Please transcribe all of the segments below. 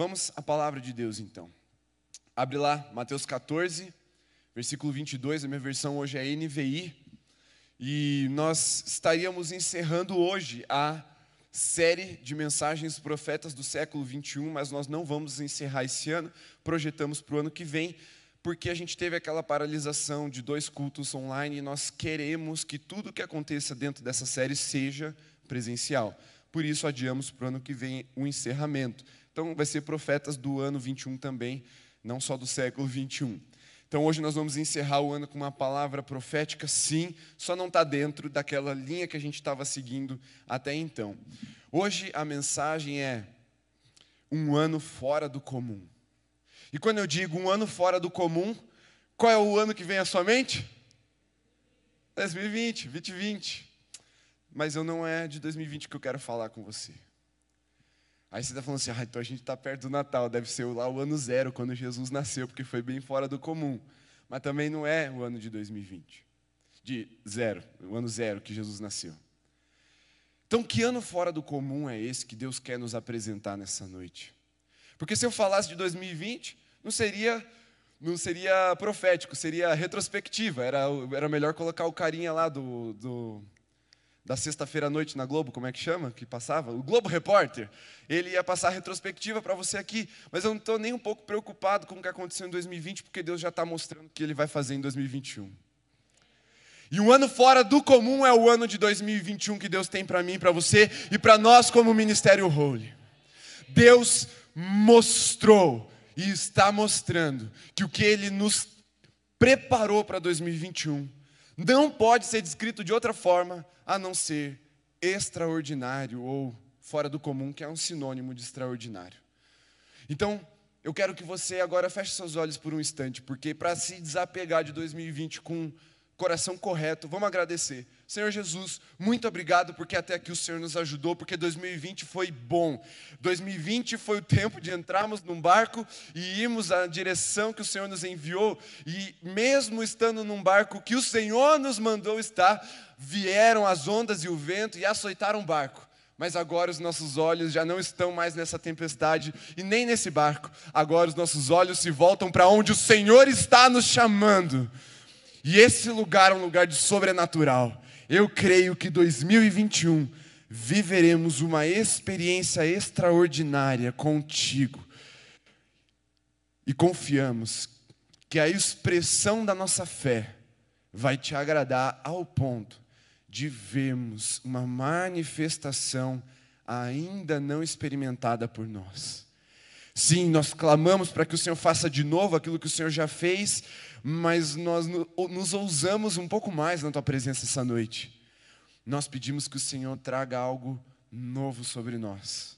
Vamos à palavra de Deus então. Abre lá, Mateus 14, versículo 22, a minha versão hoje é NVI. E nós estaríamos encerrando hoje a série de mensagens profetas do século 21, mas nós não vamos encerrar esse ano, projetamos para o ano que vem, porque a gente teve aquela paralisação de dois cultos online e nós queremos que tudo que aconteça dentro dessa série seja presencial. Por isso adiamos para o ano que vem o encerramento. Então vai ser profetas do ano 21 também, não só do século 21. Então hoje nós vamos encerrar o ano com uma palavra profética, sim, só não está dentro daquela linha que a gente estava seguindo até então. Hoje a mensagem é um ano fora do comum. E quando eu digo um ano fora do comum, qual é o ano que vem à sua mente? 2020, 2020. Mas eu não é de 2020 que eu quero falar com você. Aí você está falando assim, ah, então a gente está perto do Natal, deve ser lá o ano zero, quando Jesus nasceu, porque foi bem fora do comum. Mas também não é o ano de 2020, de zero, o ano zero que Jesus nasceu. Então, que ano fora do comum é esse que Deus quer nos apresentar nessa noite? Porque se eu falasse de 2020, não seria, não seria profético, seria retrospectiva. Era, era melhor colocar o carinha lá do, do da sexta-feira à noite na Globo, como é que chama? Que passava? O Globo Repórter. Ele ia passar a retrospectiva para você aqui, mas eu não estou nem um pouco preocupado com o que aconteceu em 2020, porque Deus já está mostrando o que Ele vai fazer em 2021. E um ano fora do comum é o ano de 2021 que Deus tem para mim, para você e para nós como Ministério Holy. Deus mostrou e está mostrando que o que Ele nos preparou para 2021 não pode ser descrito de outra forma a não ser extraordinário ou fora do comum, que é um sinônimo de extraordinário. Então, eu quero que você agora feche seus olhos por um instante, porque para se desapegar de 2020 com coração correto, vamos agradecer. Senhor Jesus, muito obrigado porque até aqui o Senhor nos ajudou, porque 2020 foi bom. 2020 foi o tempo de entrarmos num barco e irmos na direção que o Senhor nos enviou, e mesmo estando num barco que o Senhor nos mandou estar, vieram as ondas e o vento e açoitaram o barco. Mas agora os nossos olhos já não estão mais nessa tempestade e nem nesse barco. Agora os nossos olhos se voltam para onde o Senhor está nos chamando. E esse lugar é um lugar de sobrenatural. Eu creio que 2021 viveremos uma experiência extraordinária contigo. E confiamos que a expressão da nossa fé vai te agradar ao ponto de vermos uma manifestação ainda não experimentada por nós. Sim, nós clamamos para que o Senhor faça de novo aquilo que o Senhor já fez, mas nós nos ousamos um pouco mais na tua presença essa noite. Nós pedimos que o Senhor traga algo novo sobre nós,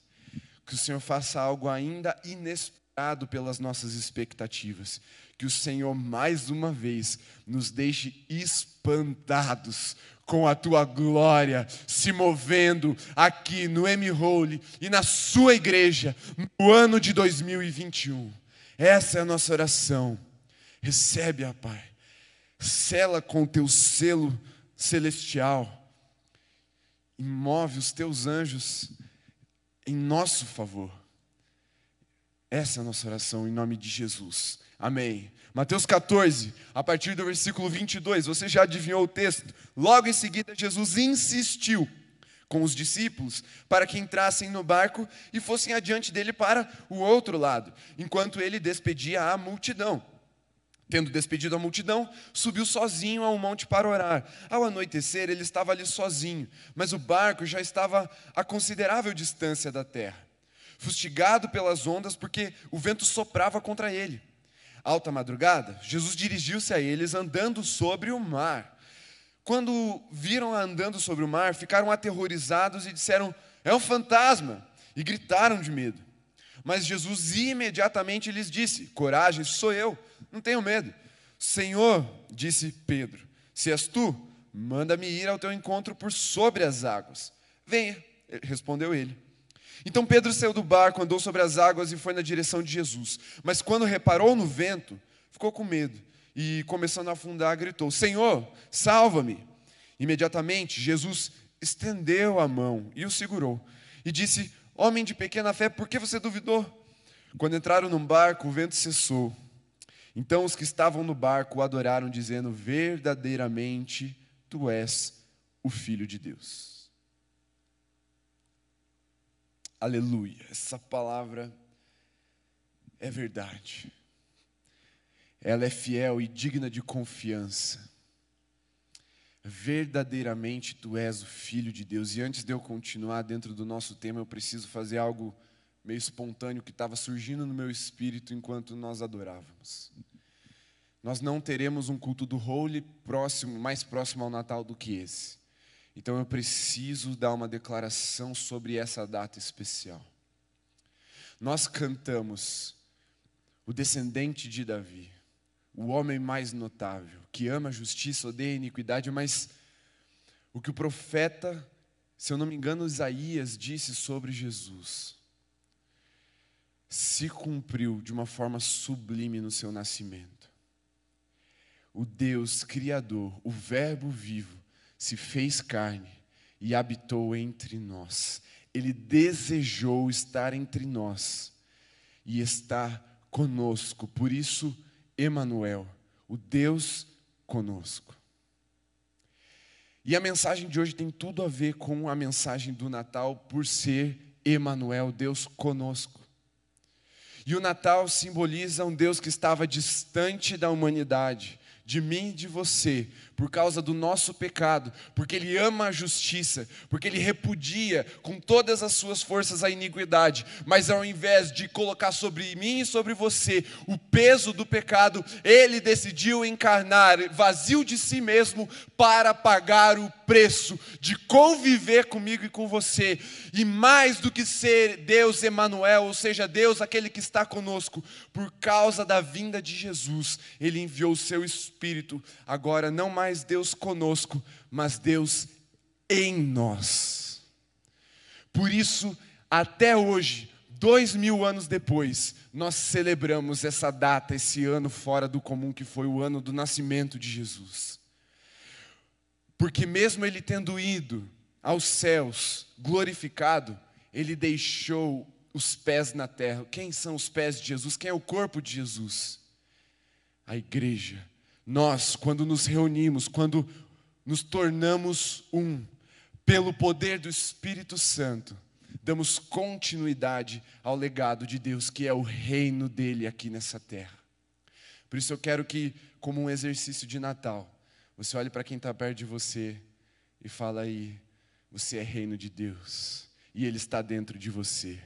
que o Senhor faça algo ainda inesperado pelas nossas expectativas, que o Senhor mais uma vez nos deixe espantados com a tua glória se movendo aqui no M-Hole e na sua igreja no ano de 2021. Essa é a nossa oração. Recebe-a, Pai. Sela com o teu selo celestial. E move os teus anjos em nosso favor. Essa é a nossa oração em nome de Jesus. Amém. Mateus 14, a partir do versículo 22, você já adivinhou o texto? Logo em seguida, Jesus insistiu com os discípulos para que entrassem no barco e fossem adiante dele para o outro lado, enquanto ele despedia a multidão. Tendo despedido a multidão, subiu sozinho a um monte para orar. Ao anoitecer, ele estava ali sozinho, mas o barco já estava a considerável distância da terra, fustigado pelas ondas, porque o vento soprava contra ele. Alta madrugada, Jesus dirigiu-se a eles andando sobre o mar. Quando viram andando sobre o mar, ficaram aterrorizados e disseram: É um fantasma! E gritaram de medo. Mas Jesus imediatamente lhes disse: Coragem, sou eu não tenho medo. Senhor, disse Pedro, se és tu, manda-me ir ao teu encontro por sobre as águas. Venha, respondeu ele. Então Pedro saiu do barco, andou sobre as águas e foi na direção de Jesus. Mas quando reparou no vento, ficou com medo e, começando a afundar, gritou: Senhor, salva-me. Imediatamente, Jesus estendeu a mão e o segurou e disse: Homem de pequena fé, por que você duvidou? Quando entraram num barco, o vento cessou. Então os que estavam no barco adoraram, dizendo: Verdadeiramente tu és o Filho de Deus. Aleluia. Essa palavra é verdade. Ela é fiel e digna de confiança. Verdadeiramente tu és o Filho de Deus. E antes de eu continuar dentro do nosso tema, eu preciso fazer algo meio espontâneo que estava surgindo no meu espírito enquanto nós adorávamos. Nós não teremos um culto do Holy próximo, mais próximo ao Natal do que esse. Então eu preciso dar uma declaração sobre essa data especial. Nós cantamos o descendente de Davi, o homem mais notável, que ama a justiça, odeia a iniquidade, mas o que o profeta, se eu não me engano, Isaías disse sobre Jesus, se cumpriu de uma forma sublime no seu nascimento. O Deus Criador, o Verbo vivo, se fez carne e habitou entre nós. Ele desejou estar entre nós e está conosco. Por isso, Emanuel, o Deus conosco. E a mensagem de hoje tem tudo a ver com a mensagem do Natal por ser Emanuel, Deus conosco. E o Natal simboliza um Deus que estava distante da humanidade, de mim e de você, por causa do nosso pecado, porque Ele ama a justiça, porque Ele repudia com todas as suas forças a iniquidade, mas ao invés de colocar sobre mim e sobre você o peso do pecado, Ele decidiu encarnar, vazio de si mesmo, para pagar o preço de conviver comigo e com você, e mais do que ser Deus Emanuel, ou seja, Deus aquele que está conosco, por causa da vinda de Jesus, Ele enviou o seu Espírito, agora não mais mais Deus conosco, mas Deus em nós. Por isso, até hoje, dois mil anos depois, nós celebramos essa data, esse ano fora do comum, que foi o ano do nascimento de Jesus. Porque, mesmo ele tendo ido aos céus, glorificado, ele deixou os pés na terra. Quem são os pés de Jesus? Quem é o corpo de Jesus? A igreja nós, quando nos reunimos, quando nos tornamos um, pelo poder do Espírito Santo, damos continuidade ao legado de Deus, que é o reino dele aqui nessa terra. Por isso eu quero que, como um exercício de Natal, você olhe para quem está perto de você e fala aí, você é reino de Deus e Ele está dentro de você.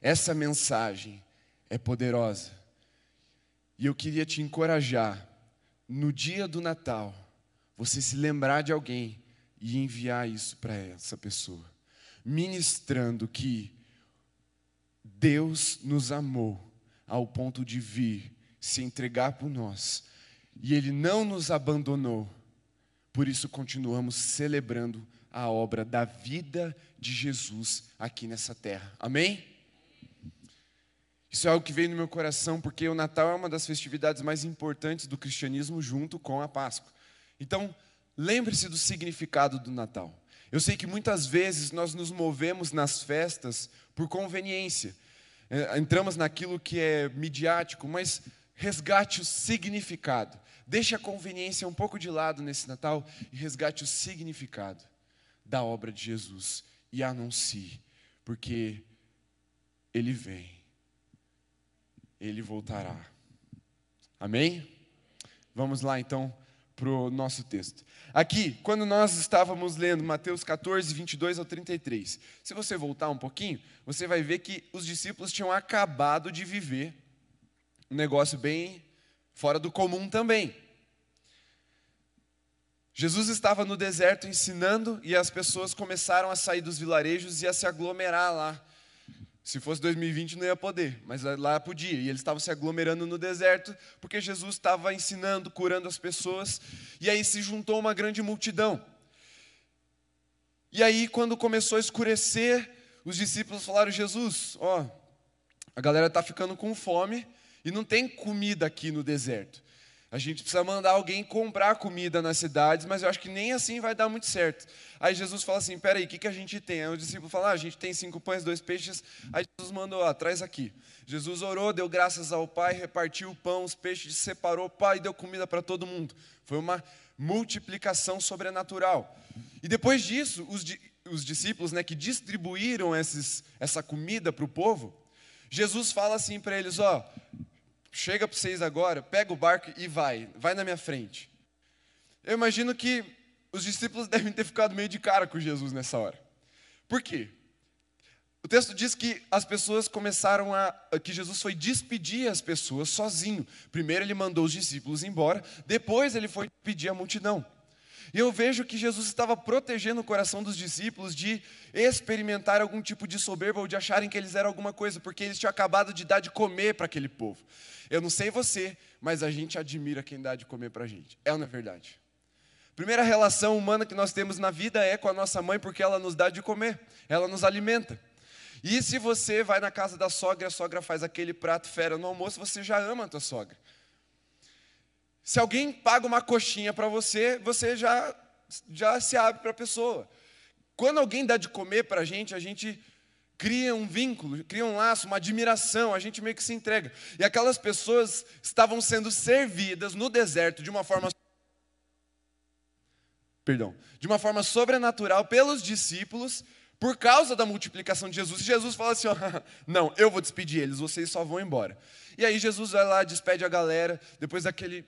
Essa mensagem é poderosa e eu queria te encorajar, no dia do Natal, você se lembrar de alguém e enviar isso para essa pessoa, ministrando que Deus nos amou ao ponto de vir se entregar por nós, e Ele não nos abandonou, por isso continuamos celebrando a obra da vida de Jesus aqui nessa terra. Amém? Isso é algo que veio no meu coração, porque o Natal é uma das festividades mais importantes do cristianismo, junto com a Páscoa. Então, lembre-se do significado do Natal. Eu sei que muitas vezes nós nos movemos nas festas por conveniência, é, entramos naquilo que é midiático, mas resgate o significado. Deixe a conveniência um pouco de lado nesse Natal e resgate o significado da obra de Jesus e anuncie, porque Ele vem ele voltará. Amém? Vamos lá então para o nosso texto. Aqui, quando nós estávamos lendo Mateus 14, 22 ao 33, se você voltar um pouquinho, você vai ver que os discípulos tinham acabado de viver um negócio bem fora do comum também. Jesus estava no deserto ensinando e as pessoas começaram a sair dos vilarejos e a se aglomerar lá se fosse 2020 não ia poder, mas lá podia. E eles estavam se aglomerando no deserto porque Jesus estava ensinando, curando as pessoas. E aí se juntou uma grande multidão. E aí, quando começou a escurecer, os discípulos falaram: Jesus, ó, a galera está ficando com fome e não tem comida aqui no deserto. A gente precisa mandar alguém comprar comida nas cidades, mas eu acho que nem assim vai dar muito certo. Aí Jesus fala assim: peraí, o que, que a gente tem? Aí o discípulo fala: ah, a gente tem cinco pães, dois peixes. Aí Jesus mandou: ah, traz aqui. Jesus orou, deu graças ao Pai, repartiu o pão, os peixes, separou, Pai, deu comida para todo mundo. Foi uma multiplicação sobrenatural. E depois disso, os, os discípulos né, que distribuíram esses, essa comida para o povo, Jesus fala assim para eles: ó, chega para vocês agora, pega o barco e vai, vai na minha frente. Eu imagino que os discípulos devem ter ficado meio de cara com Jesus nessa hora. Por quê? O texto diz que as pessoas começaram a. que Jesus foi despedir as pessoas sozinho. Primeiro ele mandou os discípulos embora, depois ele foi pedir a multidão. E eu vejo que Jesus estava protegendo o coração dos discípulos de experimentar algum tipo de soberba ou de acharem que eles eram alguma coisa, porque eles tinham acabado de dar de comer para aquele povo. Eu não sei você, mas a gente admira quem dá de comer para a gente. É ou não é verdade? Primeira relação humana que nós temos na vida é com a nossa mãe, porque ela nos dá de comer, ela nos alimenta. E se você vai na casa da sogra, a sogra faz aquele prato fera no almoço, você já ama a tua sogra. Se alguém paga uma coxinha para você, você já, já se abre para a pessoa. Quando alguém dá de comer para a gente, a gente cria um vínculo, cria um laço, uma admiração, a gente meio que se entrega. E aquelas pessoas estavam sendo servidas no deserto de uma forma perdão, de uma forma sobrenatural pelos discípulos por causa da multiplicação de Jesus. E Jesus fala assim: não, eu vou despedir eles, vocês só vão embora. E aí Jesus vai lá, despede a galera, depois daquele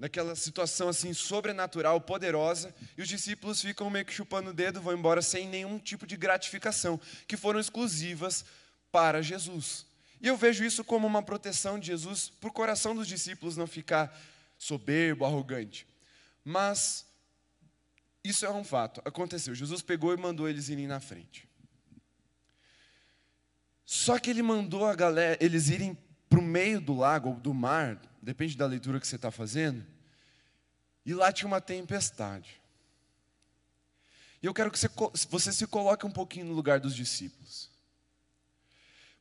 naquela situação assim sobrenatural, poderosa, e os discípulos ficam meio que chupando o dedo, vão embora sem nenhum tipo de gratificação, que foram exclusivas para Jesus. E eu vejo isso como uma proteção de Jesus para o coração dos discípulos não ficar soberbo, arrogante. Mas isso é um fato, aconteceu. Jesus pegou e mandou eles irem na frente. Só que ele mandou a galera, eles irem para o meio do lago do mar, depende da leitura que você está fazendo, e lá tinha uma tempestade. E eu quero que você, você se coloque um pouquinho no lugar dos discípulos.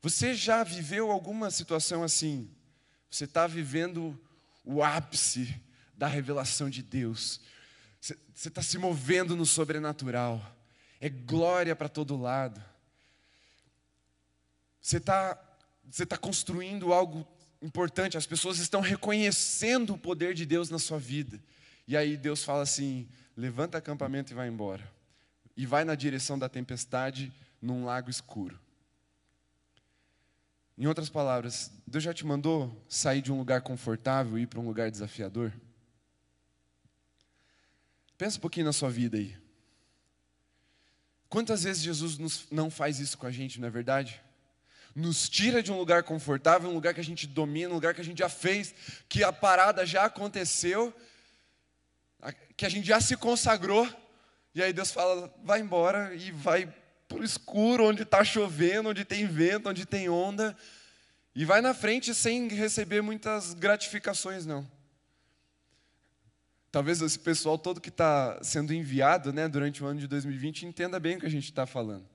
Você já viveu alguma situação assim? Você está vivendo o ápice da revelação de Deus. Você está se movendo no sobrenatural. É glória para todo lado. Você está você está construindo algo importante, as pessoas estão reconhecendo o poder de Deus na sua vida. E aí Deus fala assim: levanta acampamento e vai embora. E vai na direção da tempestade num lago escuro. Em outras palavras, Deus já te mandou sair de um lugar confortável e ir para um lugar desafiador? Pensa um pouquinho na sua vida aí. Quantas vezes Jesus não faz isso com a gente, não é verdade? Nos tira de um lugar confortável, um lugar que a gente domina, um lugar que a gente já fez, que a parada já aconteceu, que a gente já se consagrou, e aí Deus fala: vai embora e vai para o escuro, onde está chovendo, onde tem vento, onde tem onda, e vai na frente sem receber muitas gratificações, não. Talvez esse pessoal todo que está sendo enviado né, durante o ano de 2020 entenda bem o que a gente está falando.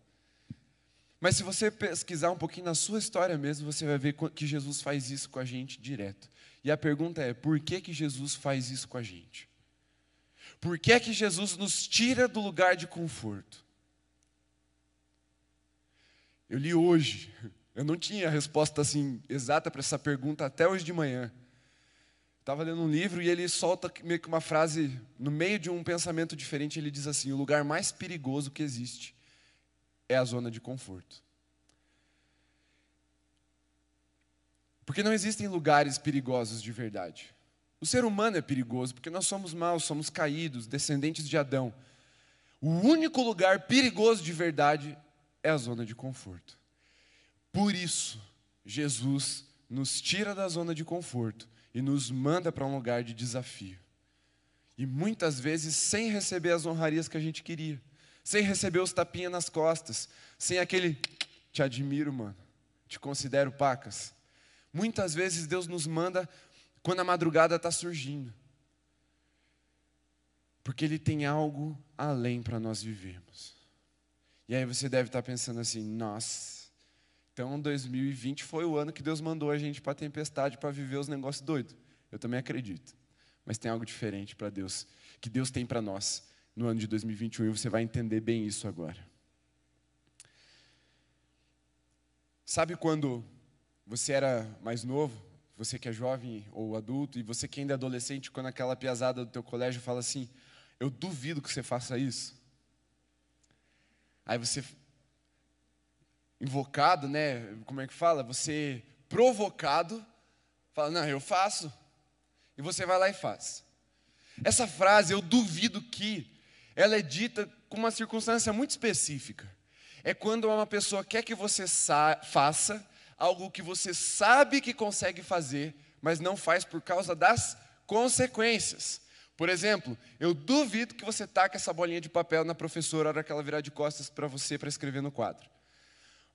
Mas se você pesquisar um pouquinho na sua história mesmo, você vai ver que Jesus faz isso com a gente direto. E a pergunta é: por que, que Jesus faz isso com a gente? Por que, que Jesus nos tira do lugar de conforto? Eu li hoje, eu não tinha a resposta assim exata para essa pergunta até hoje de manhã. Estava lendo um livro e ele solta meio que uma frase no meio de um pensamento diferente. Ele diz assim: o lugar mais perigoso que existe é a zona de conforto. Porque não existem lugares perigosos de verdade. O ser humano é perigoso porque nós somos maus, somos caídos, descendentes de Adão. O único lugar perigoso de verdade é a zona de conforto. Por isso, Jesus nos tira da zona de conforto e nos manda para um lugar de desafio. E muitas vezes sem receber as honrarias que a gente queria sem receber os tapinhas nas costas, sem aquele te admiro, mano, te considero pacas. Muitas vezes Deus nos manda quando a madrugada está surgindo, porque Ele tem algo além para nós vivermos. E aí você deve estar tá pensando assim: nossa, então 2020 foi o ano que Deus mandou a gente para a tempestade para viver os negócios doidos. Eu também acredito. Mas tem algo diferente para Deus, que Deus tem para nós no ano de 2021 e você vai entender bem isso agora. Sabe quando você era mais novo, você que é jovem ou adulto, e você que ainda é adolescente, quando aquela piazada do teu colégio fala assim, eu duvido que você faça isso. Aí você, invocado, né, como é que fala? Você provocado, fala, não, eu faço. E você vai lá e faz. Essa frase, eu duvido que, ela é dita com uma circunstância muito específica. É quando uma pessoa quer que você faça algo que você sabe que consegue fazer, mas não faz por causa das consequências. Por exemplo, eu duvido que você taque essa bolinha de papel na professora na hora que ela virar de costas para você para escrever no quadro.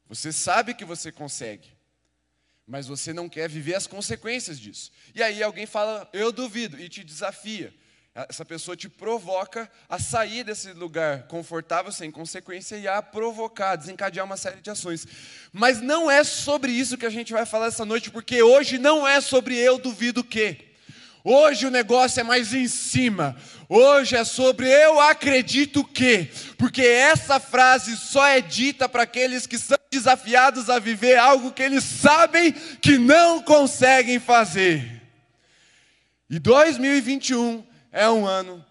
Você sabe que você consegue, mas você não quer viver as consequências disso. E aí alguém fala, eu duvido, e te desafia. Essa pessoa te provoca a sair desse lugar confortável, sem consequência, e a provocar, desencadear uma série de ações. Mas não é sobre isso que a gente vai falar essa noite, porque hoje não é sobre eu duvido que. Hoje o negócio é mais em cima. Hoje é sobre eu acredito que. Porque essa frase só é dita para aqueles que são desafiados a viver algo que eles sabem que não conseguem fazer. E 2021 é um ano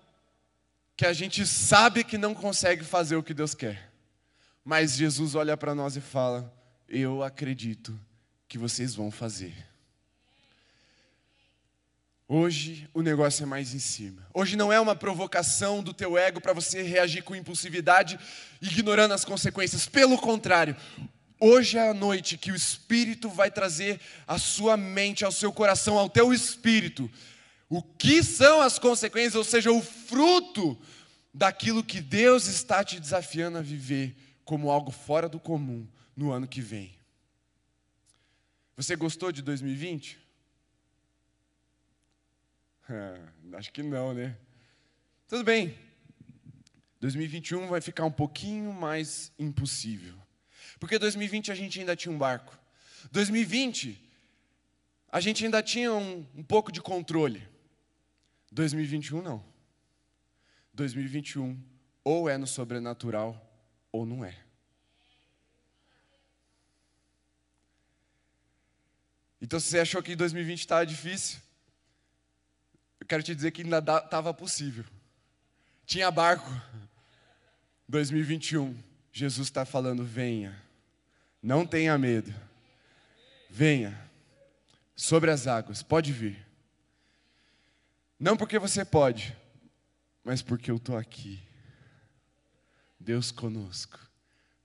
que a gente sabe que não consegue fazer o que Deus quer. Mas Jesus olha para nós e fala: Eu acredito que vocês vão fazer. Hoje o negócio é mais em cima. Hoje não é uma provocação do teu ego para você reagir com impulsividade, ignorando as consequências. Pelo contrário, hoje é a noite que o Espírito vai trazer à sua mente, ao seu coração, ao teu espírito, o que são as consequências, ou seja, o fruto daquilo que Deus está te desafiando a viver como algo fora do comum no ano que vem. Você gostou de 2020? acho que não, né? Tudo bem. 2021 vai ficar um pouquinho mais impossível. Porque 2020 a gente ainda tinha um barco. 2020 a gente ainda tinha um, um pouco de controle. 2021 não. 2021 ou é no sobrenatural ou não é. Então, se você achou que 2020 estava difícil, eu quero te dizer que ainda estava possível. Tinha barco. 2021, Jesus está falando: venha, não tenha medo, venha sobre as águas, pode vir. Não porque você pode, mas porque eu estou aqui. Deus conosco,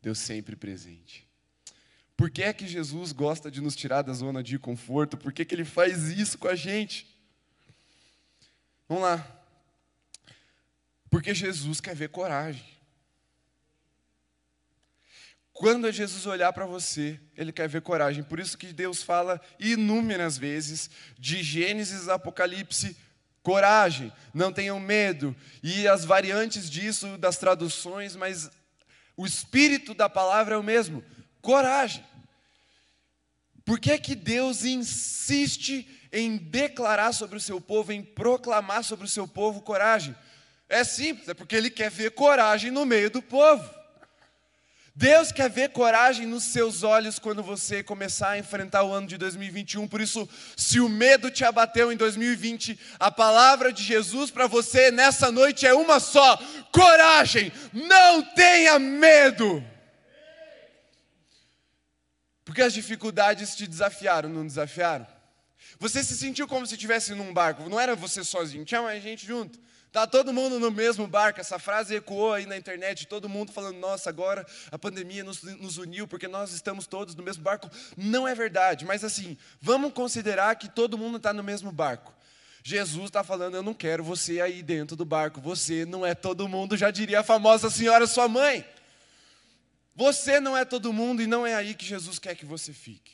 Deus sempre presente. Por que é que Jesus gosta de nos tirar da zona de conforto? Por que, que ele faz isso com a gente? Vamos lá. Porque Jesus quer ver coragem. Quando Jesus olhar para você, ele quer ver coragem. Por isso que Deus fala inúmeras vezes de Gênesis a Apocalipse coragem, não tenham medo. E as variantes disso das traduções, mas o espírito da palavra é o mesmo: coragem. Por que, é que Deus insiste em declarar sobre o seu povo, em proclamar sobre o seu povo coragem? É simples, é porque Ele quer ver coragem no meio do povo. Deus quer ver coragem nos seus olhos quando você começar a enfrentar o ano de 2021. Por isso, se o medo te abateu em 2020, a palavra de Jesus para você nessa noite é uma só: coragem, não tenha medo. Porque as dificuldades te desafiaram, não desafiaram? Você se sentiu como se estivesse num barco, não era você sozinho, tinha mais gente junto. Tá todo mundo no mesmo barco. Essa frase ecoou aí na internet, todo mundo falando: nossa, agora a pandemia nos, nos, uniu porque nós estamos todos no mesmo barco. Não é verdade, mas assim, vamos considerar que todo mundo está no mesmo barco. Jesus está falando: eu não quero você aí dentro do barco. Você não é todo mundo, já diria a famosa senhora sua mãe. Você não é todo mundo e não é aí que Jesus quer que você fique.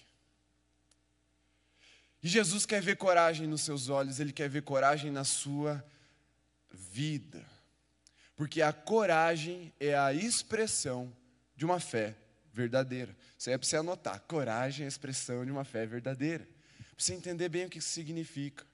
E Jesus quer ver coragem nos seus olhos, ele quer ver coragem na sua vida vida. Porque a coragem é a expressão de uma fé verdadeira. Isso aí é para você anotar. Coragem é a expressão de uma fé verdadeira. Para você entender bem o que isso significa.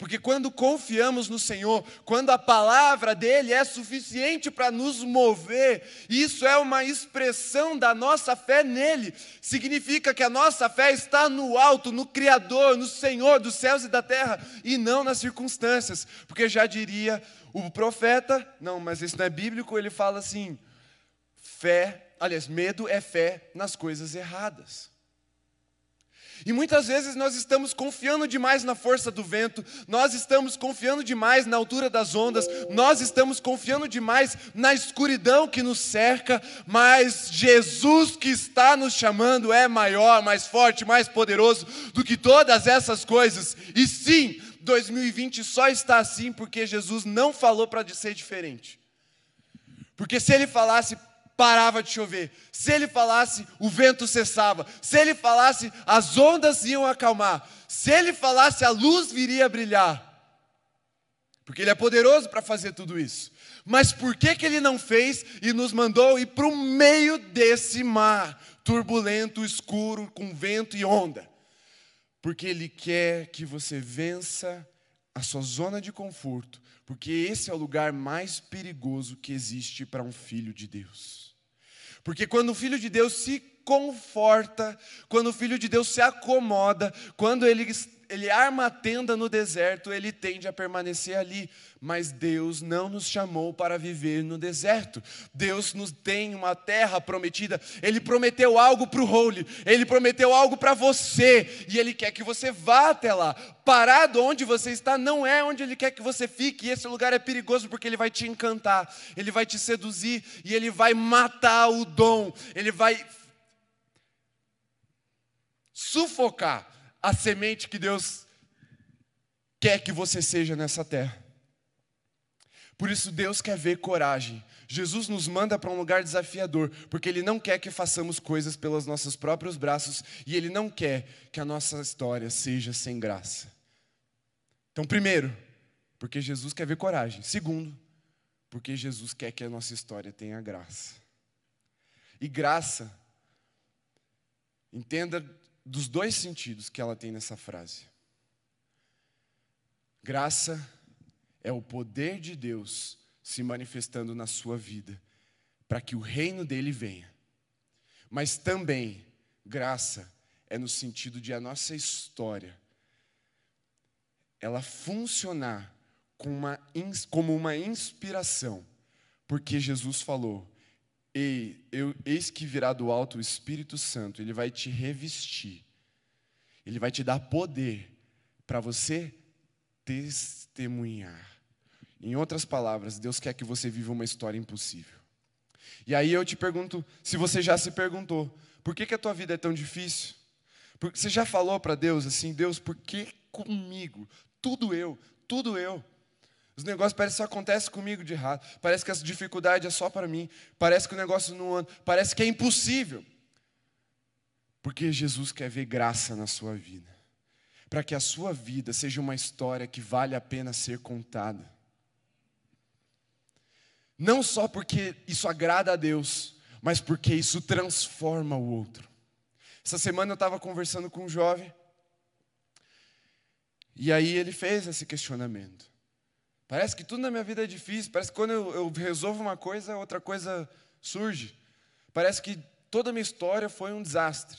Porque quando confiamos no Senhor, quando a palavra dele é suficiente para nos mover, isso é uma expressão da nossa fé nele. Significa que a nossa fé está no alto, no Criador, no Senhor dos céus e da terra, e não nas circunstâncias. Porque já diria o profeta, não, mas isso não é bíblico, ele fala assim: fé, aliás, medo é fé nas coisas erradas. E muitas vezes nós estamos confiando demais na força do vento, nós estamos confiando demais na altura das ondas, nós estamos confiando demais na escuridão que nos cerca, mas Jesus que está nos chamando é maior, mais forte, mais poderoso do que todas essas coisas. E sim, 2020 só está assim porque Jesus não falou para ser diferente. Porque se ele falasse, parava de chover. Se ele falasse, o vento cessava. Se ele falasse, as ondas iam acalmar. Se ele falasse, a luz viria a brilhar. Porque ele é poderoso para fazer tudo isso. Mas por que, que ele não fez e nos mandou ir para o meio desse mar turbulento, escuro, com vento e onda? Porque ele quer que você vença a sua zona de conforto, porque esse é o lugar mais perigoso que existe para um filho de Deus. Porque quando o filho de Deus se conforta, quando o filho de Deus se acomoda, quando ele, ele arma a tenda no deserto, ele tende a permanecer ali. Mas Deus não nos chamou para viver no deserto. Deus nos tem uma terra prometida. Ele prometeu algo para o Holy, ele prometeu algo para você, e ele quer que você vá até lá. Parado onde você está não é onde ele quer que você fique, e esse lugar é perigoso porque ele vai te encantar, ele vai te seduzir e ele vai matar o dom, ele vai sufocar a semente que Deus quer que você seja nessa terra. Por isso, Deus quer ver coragem. Jesus nos manda para um lugar desafiador, porque Ele não quer que façamos coisas pelos nossos próprios braços e Ele não quer que a nossa história seja sem graça. Então, primeiro, porque Jesus quer ver coragem. Segundo, porque Jesus quer que a nossa história tenha graça. E graça, entenda dos dois sentidos que ela tem nessa frase. Graça é o poder de Deus se manifestando na sua vida, para que o reino dele venha. Mas também, graça é no sentido de a nossa história ela funcionar como uma, como uma inspiração, porque Jesus falou: Ei, eu, eis que virá do alto o Espírito Santo, ele vai te revestir, ele vai te dar poder para você testemunhar. Em outras palavras, Deus quer que você viva uma história impossível. E aí eu te pergunto, se você já se perguntou, por que, que a tua vida é tão difícil? Porque você já falou para Deus assim, Deus, por que comigo? Tudo eu, tudo eu. Os negócios parecem que só acontece comigo de errado. Parece que essa dificuldade é só para mim. Parece que o negócio não anda. Parece que é impossível. Porque Jesus quer ver graça na sua vida. Para que a sua vida seja uma história que vale a pena ser contada. Não só porque isso agrada a Deus, mas porque isso transforma o outro. Essa semana eu estava conversando com um jovem. E aí ele fez esse questionamento. Parece que tudo na minha vida é difícil. Parece que quando eu, eu resolvo uma coisa, outra coisa surge. Parece que toda a minha história foi um desastre.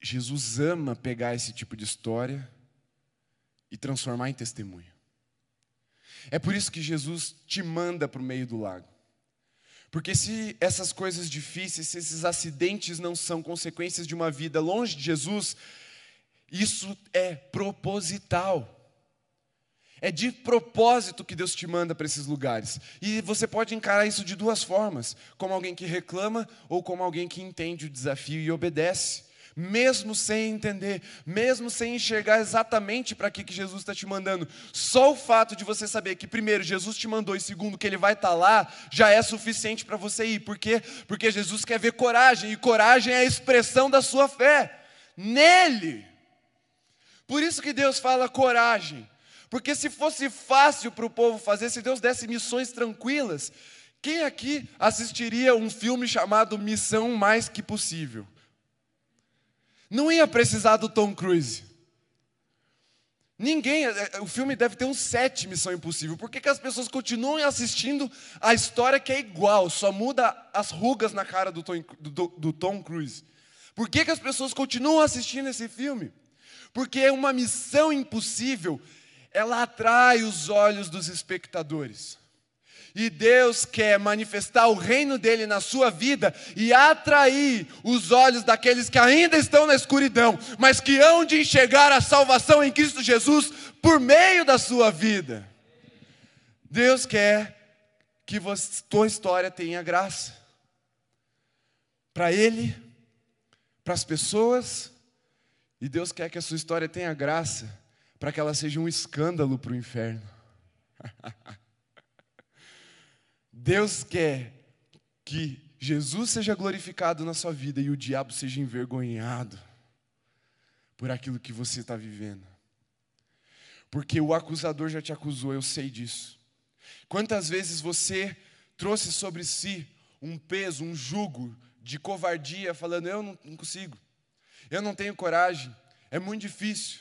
Jesus ama pegar esse tipo de história e transformar em testemunho. É por isso que Jesus te manda para o meio do lago. Porque se essas coisas difíceis, se esses acidentes não são consequências de uma vida longe de Jesus, isso é proposital. É de propósito que Deus te manda para esses lugares. E você pode encarar isso de duas formas: como alguém que reclama ou como alguém que entende o desafio e obedece. Mesmo sem entender, mesmo sem enxergar exatamente para que, que Jesus está te mandando, só o fato de você saber que, primeiro, Jesus te mandou e, segundo, que Ele vai estar tá lá, já é suficiente para você ir. Por quê? Porque Jesus quer ver coragem, e coragem é a expressão da sua fé nele. Por isso que Deus fala coragem. Porque se fosse fácil para o povo fazer, se Deus desse missões tranquilas, quem aqui assistiria um filme chamado Missão Mais Que Possível? Não ia precisar do Tom Cruise. Ninguém, é, é, o filme deve ter um sete Missão Impossível. Por que, que as pessoas continuam assistindo a história que é igual, só muda as rugas na cara do Tom, do, do Tom Cruise? Por que, que as pessoas continuam assistindo esse filme? Porque é uma missão impossível, ela atrai os olhos dos espectadores. E Deus quer manifestar o reino dele na sua vida e atrair os olhos daqueles que ainda estão na escuridão, mas que hão de enxergar a salvação em Cristo Jesus por meio da sua vida. Deus quer que você, tua história tenha graça. Para Ele, para as pessoas, e Deus quer que a sua história tenha graça, para que ela seja um escândalo para o inferno. Deus quer que Jesus seja glorificado na sua vida e o diabo seja envergonhado por aquilo que você está vivendo. Porque o acusador já te acusou, eu sei disso. Quantas vezes você trouxe sobre si um peso, um jugo de covardia, falando: Eu não, consigo, eu não tenho coragem, é muito difícil,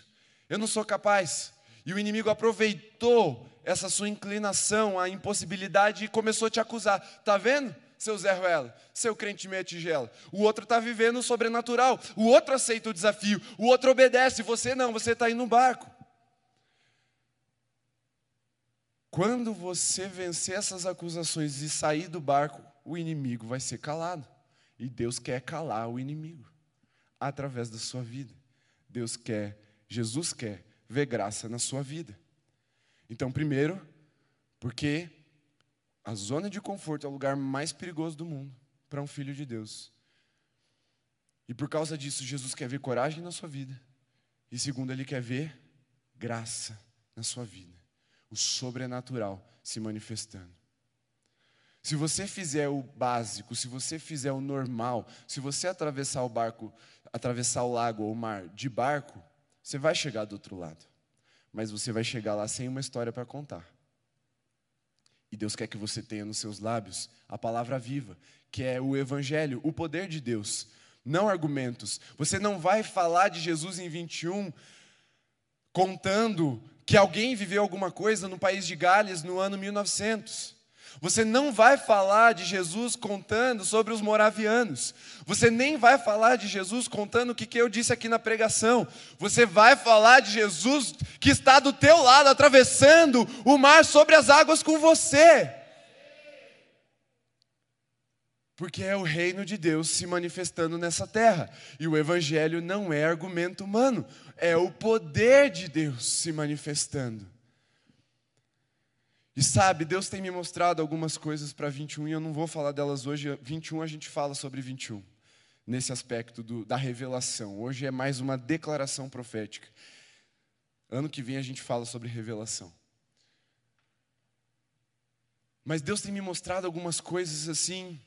eu não sou capaz. E o inimigo aproveitou essa sua inclinação, a impossibilidade e começou a te acusar. Tá vendo? Seu Zé Ruela, seu crente meia tigela. O outro está vivendo o sobrenatural. O outro aceita o desafio. O outro obedece. Você não, você está aí no barco. Quando você vencer essas acusações e sair do barco, o inimigo vai ser calado. E Deus quer calar o inimigo através da sua vida. Deus quer, Jesus quer ver graça na sua vida. Então, primeiro, porque a zona de conforto é o lugar mais perigoso do mundo para um filho de Deus. E por causa disso, Jesus quer ver coragem na sua vida. E segundo, ele quer ver graça na sua vida. O sobrenatural se manifestando. Se você fizer o básico, se você fizer o normal, se você atravessar o barco, atravessar o lago ou o mar de barco, você vai chegar do outro lado mas você vai chegar lá sem uma história para contar. E Deus quer que você tenha nos seus lábios a palavra viva, que é o Evangelho, o poder de Deus, não argumentos. Você não vai falar de Jesus em 21 contando que alguém viveu alguma coisa no país de Gales no ano 1900. Você não vai falar de Jesus contando sobre os moravianos. Você nem vai falar de Jesus contando o que, que eu disse aqui na pregação. Você vai falar de Jesus que está do teu lado, atravessando o mar sobre as águas com você. Porque é o reino de Deus se manifestando nessa terra. E o Evangelho não é argumento humano, é o poder de Deus se manifestando. E sabe, Deus tem me mostrado algumas coisas para 21 e eu não vou falar delas hoje. 21 a gente fala sobre 21, nesse aspecto do, da revelação. Hoje é mais uma declaração profética. Ano que vem a gente fala sobre revelação. Mas Deus tem me mostrado algumas coisas assim,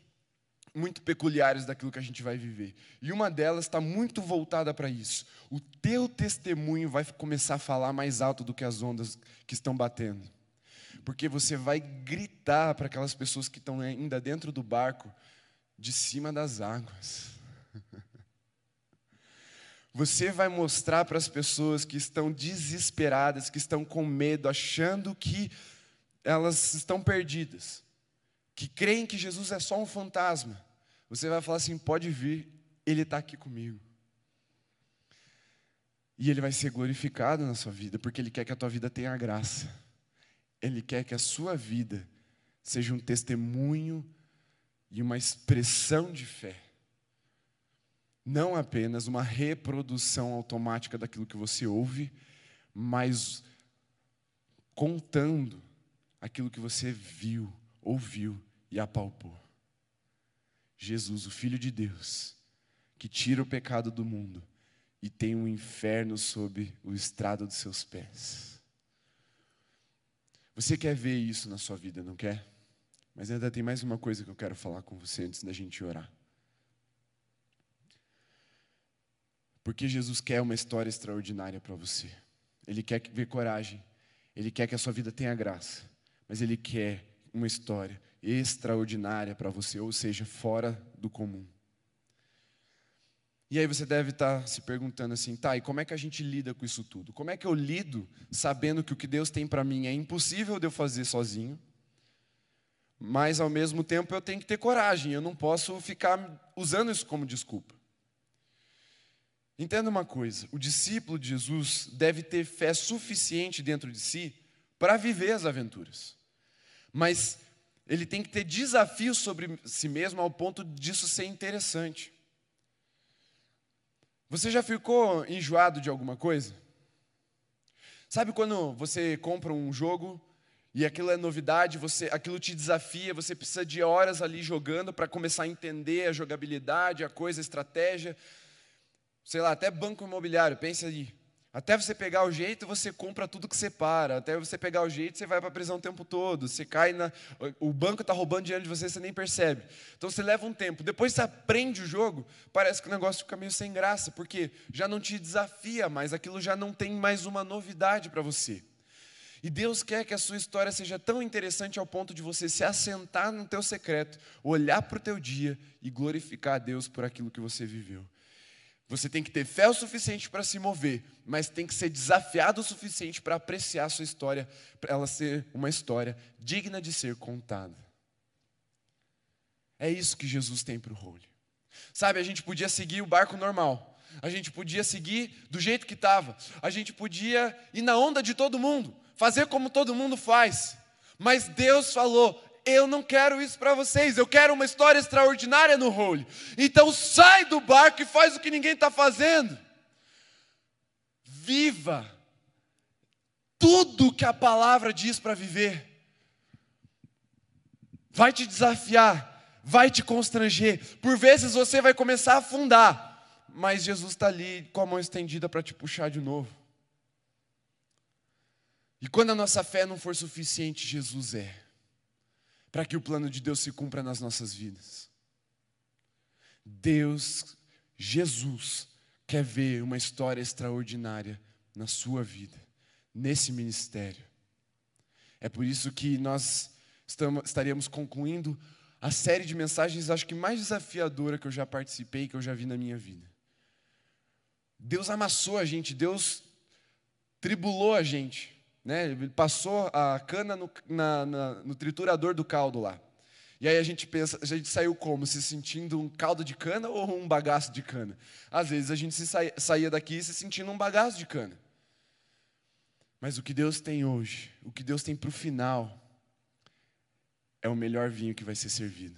muito peculiares daquilo que a gente vai viver. E uma delas está muito voltada para isso. O teu testemunho vai começar a falar mais alto do que as ondas que estão batendo porque você vai gritar para aquelas pessoas que estão ainda dentro do barco, de cima das águas. Você vai mostrar para as pessoas que estão desesperadas, que estão com medo, achando que elas estão perdidas, que creem que Jesus é só um fantasma. Você vai falar assim: pode vir, Ele está aqui comigo. E Ele vai ser glorificado na sua vida, porque Ele quer que a tua vida tenha graça. Ele quer que a sua vida seja um testemunho e uma expressão de fé. Não apenas uma reprodução automática daquilo que você ouve, mas contando aquilo que você viu, ouviu e apalpou. Jesus, o Filho de Deus, que tira o pecado do mundo e tem um inferno sob o estrado dos seus pés. Você quer ver isso na sua vida, não quer? Mas ainda tem mais uma coisa que eu quero falar com você antes da gente orar. Porque Jesus quer uma história extraordinária para você. Ele quer ver coragem. Ele quer que a sua vida tenha graça. Mas Ele quer uma história extraordinária para você, ou seja, fora do comum. E aí você deve estar se perguntando assim, tá, e como é que a gente lida com isso tudo? Como é que eu lido sabendo que o que Deus tem para mim é impossível de eu fazer sozinho? Mas ao mesmo tempo eu tenho que ter coragem, eu não posso ficar usando isso como desculpa. Entenda uma coisa: o discípulo de Jesus deve ter fé suficiente dentro de si para viver as aventuras, mas ele tem que ter desafios sobre si mesmo ao ponto disso ser interessante. Você já ficou enjoado de alguma coisa? Sabe quando você compra um jogo e aquilo é novidade, você, aquilo te desafia, você precisa de horas ali jogando para começar a entender a jogabilidade, a coisa, a estratégia. Sei lá, até banco imobiliário, pense aí. Até você pegar o jeito, você compra tudo que você para. Até você pegar o jeito, você vai para a prisão o tempo todo. Você cai na. O banco está roubando dinheiro de você, você nem percebe. Então você leva um tempo. Depois você aprende o jogo, parece que o negócio fica meio sem graça, porque já não te desafia mais, aquilo já não tem mais uma novidade para você. E Deus quer que a sua história seja tão interessante ao ponto de você se assentar no teu secreto, olhar para o teu dia e glorificar a Deus por aquilo que você viveu. Você tem que ter fé o suficiente para se mover, mas tem que ser desafiado o suficiente para apreciar a sua história, para ela ser uma história digna de ser contada. É isso que Jesus tem para o role. Sabe, a gente podia seguir o barco normal, a gente podia seguir do jeito que estava, a gente podia ir na onda de todo mundo, fazer como todo mundo faz, mas Deus falou: eu não quero isso para vocês, eu quero uma história extraordinária no role. Então sai do barco e faz o que ninguém está fazendo. Viva tudo que a palavra diz para viver. Vai te desafiar, vai te constranger. Por vezes você vai começar a afundar, mas Jesus está ali com a mão estendida para te puxar de novo. E quando a nossa fé não for suficiente, Jesus é para que o plano de Deus se cumpra nas nossas vidas. Deus, Jesus, quer ver uma história extraordinária na sua vida, nesse ministério. É por isso que nós estamos, estaríamos concluindo a série de mensagens, acho que mais desafiadora que eu já participei, que eu já vi na minha vida. Deus amassou a gente, Deus tribulou a gente. Né? Ele passou a cana no, na, na, no triturador do caldo lá. E aí a gente pensa, a gente saiu como? Se sentindo um caldo de cana ou um bagaço de cana? Às vezes a gente se saía, saía daqui se sentindo um bagaço de cana. Mas o que Deus tem hoje, o que Deus tem para o final, é o melhor vinho que vai ser servido.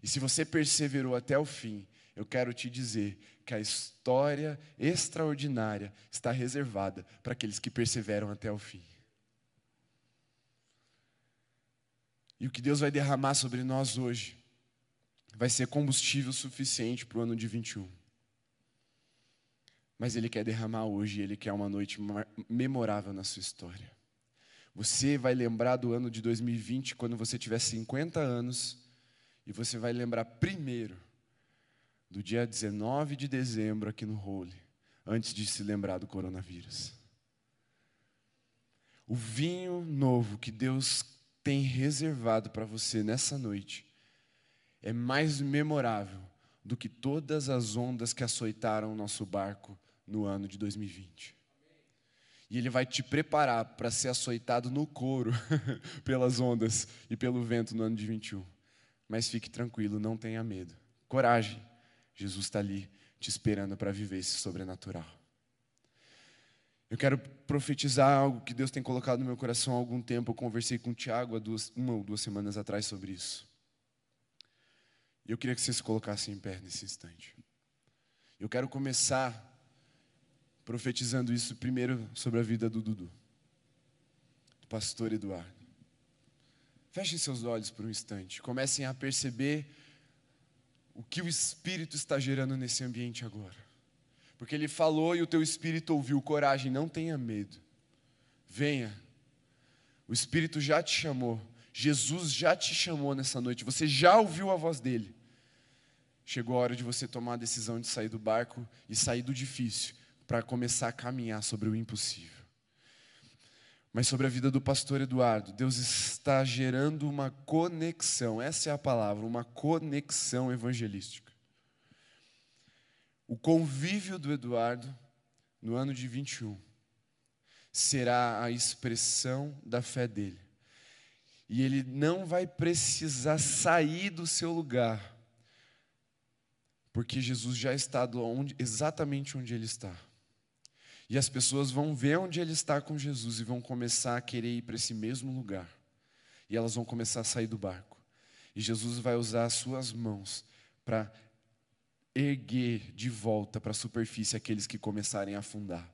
E se você perseverou até o fim, eu quero te dizer que a história extraordinária está reservada para aqueles que perseveram até o fim. E o que Deus vai derramar sobre nós hoje vai ser combustível suficiente para o ano de 21. Mas Ele quer derramar hoje, Ele quer uma noite memorável na sua história. Você vai lembrar do ano de 2020 quando você tiver 50 anos, e você vai lembrar primeiro do dia 19 de dezembro aqui no Role, antes de se lembrar do coronavírus. O vinho novo que Deus tem reservado para você nessa noite é mais memorável do que todas as ondas que açoitaram o nosso barco no ano de 2020. E Ele vai te preparar para ser açoitado no couro pelas ondas e pelo vento no ano de 21. Mas fique tranquilo, não tenha medo. Coragem. Jesus está ali te esperando para viver esse sobrenatural. Eu quero profetizar algo que Deus tem colocado no meu coração há algum tempo. Eu conversei com o Tiago há duas, uma ou duas semanas atrás sobre isso. E eu queria que você se colocasse em pé nesse instante. Eu quero começar profetizando isso primeiro sobre a vida do Dudu, do pastor Eduardo. Fechem seus olhos por um instante. Comecem a perceber o que o Espírito está gerando nesse ambiente agora. Porque Ele falou e o teu Espírito ouviu, coragem, não tenha medo. Venha. O Espírito já te chamou. Jesus já te chamou nessa noite. Você já ouviu a voz dele. Chegou a hora de você tomar a decisão de sair do barco e sair do difícil para começar a caminhar sobre o impossível mas sobre a vida do pastor Eduardo. Deus está gerando uma conexão, essa é a palavra, uma conexão evangelística. O convívio do Eduardo no ano de 21 será a expressão da fé dele. E ele não vai precisar sair do seu lugar, porque Jesus já está onde, exatamente onde ele está. E as pessoas vão ver onde ele está com Jesus e vão começar a querer ir para esse mesmo lugar. E elas vão começar a sair do barco. E Jesus vai usar as suas mãos para erguer de volta para a superfície aqueles que começarem a afundar.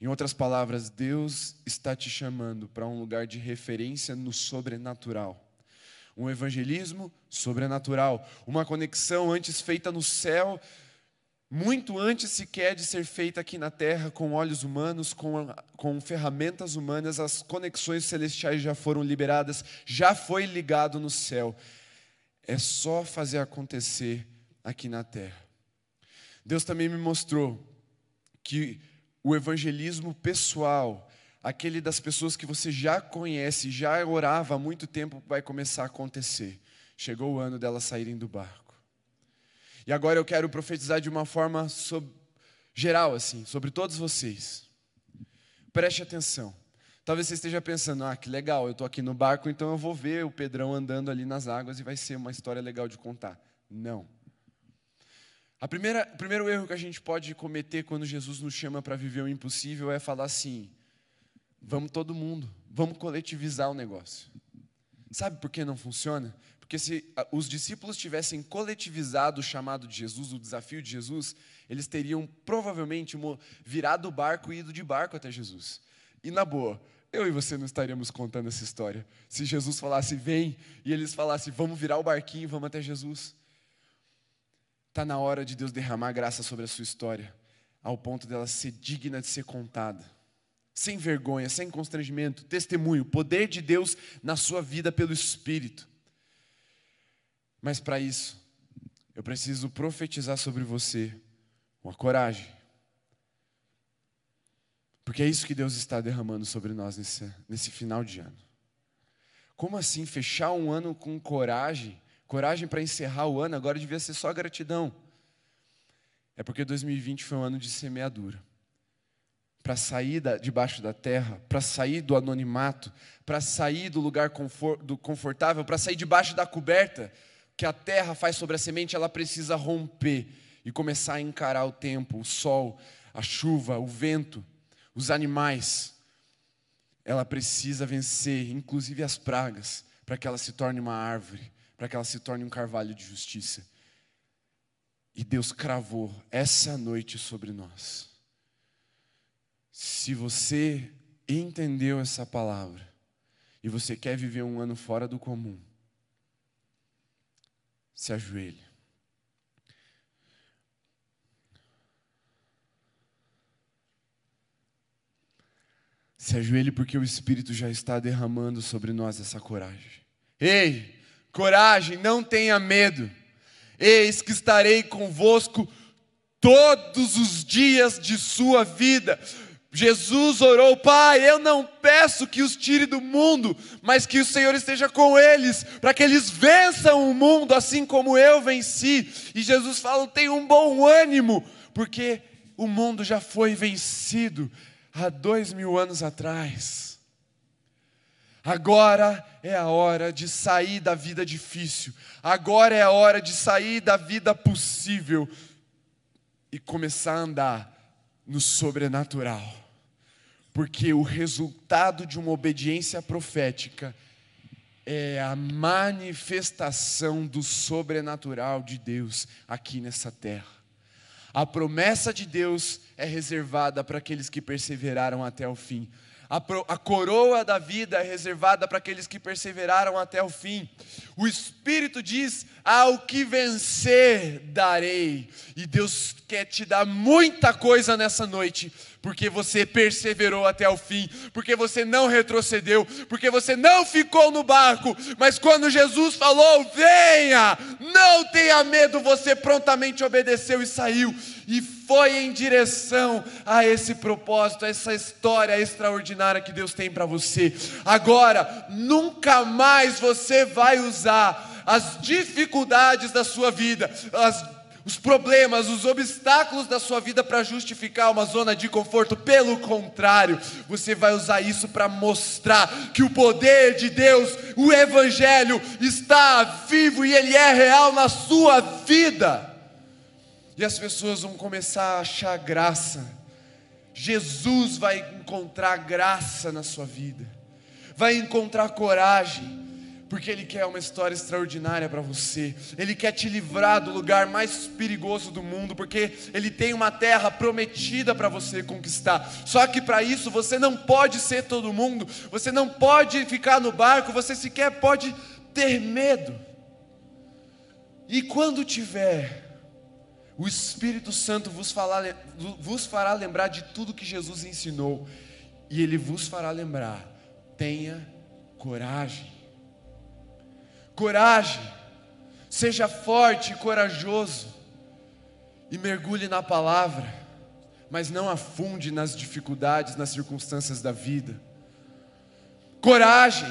Em outras palavras, Deus está te chamando para um lugar de referência no sobrenatural. Um evangelismo sobrenatural, uma conexão antes feita no céu, muito antes sequer de ser feita aqui na terra com olhos humanos, com, com ferramentas humanas, as conexões celestiais já foram liberadas, já foi ligado no céu. É só fazer acontecer aqui na terra. Deus também me mostrou que o evangelismo pessoal, aquele das pessoas que você já conhece, já orava há muito tempo, vai começar a acontecer. Chegou o ano delas saírem do barco. E agora eu quero profetizar de uma forma geral, assim, sobre todos vocês. Preste atenção. Talvez você esteja pensando, ah, que legal, eu estou aqui no barco, então eu vou ver o Pedrão andando ali nas águas e vai ser uma história legal de contar. Não. A primeira, o primeiro erro que a gente pode cometer quando Jesus nos chama para viver o impossível é falar assim: vamos todo mundo, vamos coletivizar o negócio. Sabe por que não funciona? Porque se os discípulos tivessem coletivizado o chamado de Jesus, o desafio de Jesus, eles teriam provavelmente virado o barco e ido de barco até Jesus. E na boa, eu e você não estaríamos contando essa história. Se Jesus falasse, vem, e eles falassem, vamos virar o barquinho, vamos até Jesus. Está na hora de Deus derramar graça sobre a sua história, ao ponto dela ser digna de ser contada. Sem vergonha, sem constrangimento, testemunho, poder de Deus na sua vida pelo Espírito. Mas para isso, eu preciso profetizar sobre você uma coragem. Porque é isso que Deus está derramando sobre nós nesse, nesse final de ano. Como assim fechar um ano com coragem? Coragem para encerrar o ano, agora devia ser só gratidão. É porque 2020 foi um ano de semeadura. Para sair da, debaixo da terra, para sair do anonimato, para sair do lugar do confortável, para sair debaixo da coberta que a terra faz sobre a semente, ela precisa romper e começar a encarar o tempo, o sol, a chuva, o vento, os animais. Ela precisa vencer, inclusive as pragas, para que ela se torne uma árvore para que ela se torne um carvalho de justiça. E Deus cravou essa noite sobre nós. Se você entendeu essa palavra e você quer viver um ano fora do comum, se ajoelhe. Se ajoelhe porque o Espírito já está derramando sobre nós essa coragem. Ei! Coragem, não tenha medo. Eis que estarei convosco todos os dias de sua vida. Jesus orou, Pai, eu não peço que os tire do mundo, mas que o Senhor esteja com eles, para que eles vençam o mundo, assim como eu venci. E Jesus fala: tem um bom ânimo, porque o mundo já foi vencido há dois mil anos atrás. Agora é a hora de sair da vida difícil. Agora é a hora de sair da vida possível e começar a andar no sobrenatural. Porque o resultado de uma obediência profética é a manifestação do sobrenatural de Deus aqui nessa terra. A promessa de Deus é reservada para aqueles que perseveraram até o fim. A, a coroa da vida é reservada para aqueles que perseveraram até o fim. O Espírito diz: ao que vencer, darei. E Deus quer te dar muita coisa nessa noite, porque você perseverou até o fim, porque você não retrocedeu, porque você não ficou no barco, mas quando Jesus falou: venha, não tenha medo, você prontamente obedeceu e saiu e foi em direção a esse propósito, a essa história extraordinária que Deus tem para você. Agora, nunca mais você vai usar as dificuldades da sua vida, as os problemas, os obstáculos da sua vida para justificar uma zona de conforto. Pelo contrário, você vai usar isso para mostrar que o poder de Deus, o Evangelho, está vivo e ele é real na sua vida. E as pessoas vão começar a achar graça. Jesus vai encontrar graça na sua vida, vai encontrar coragem porque Ele quer uma história extraordinária para você. Ele quer te livrar do lugar mais perigoso do mundo, porque Ele tem uma terra prometida para você conquistar. Só que para isso você não pode ser todo mundo, você não pode ficar no barco, você sequer pode ter medo. E quando tiver, o Espírito Santo vos, falar, vos fará lembrar de tudo que Jesus ensinou, e Ele vos fará lembrar: tenha coragem coragem, seja forte e corajoso, e mergulhe na palavra, mas não afunde nas dificuldades, nas circunstâncias da vida. Coragem,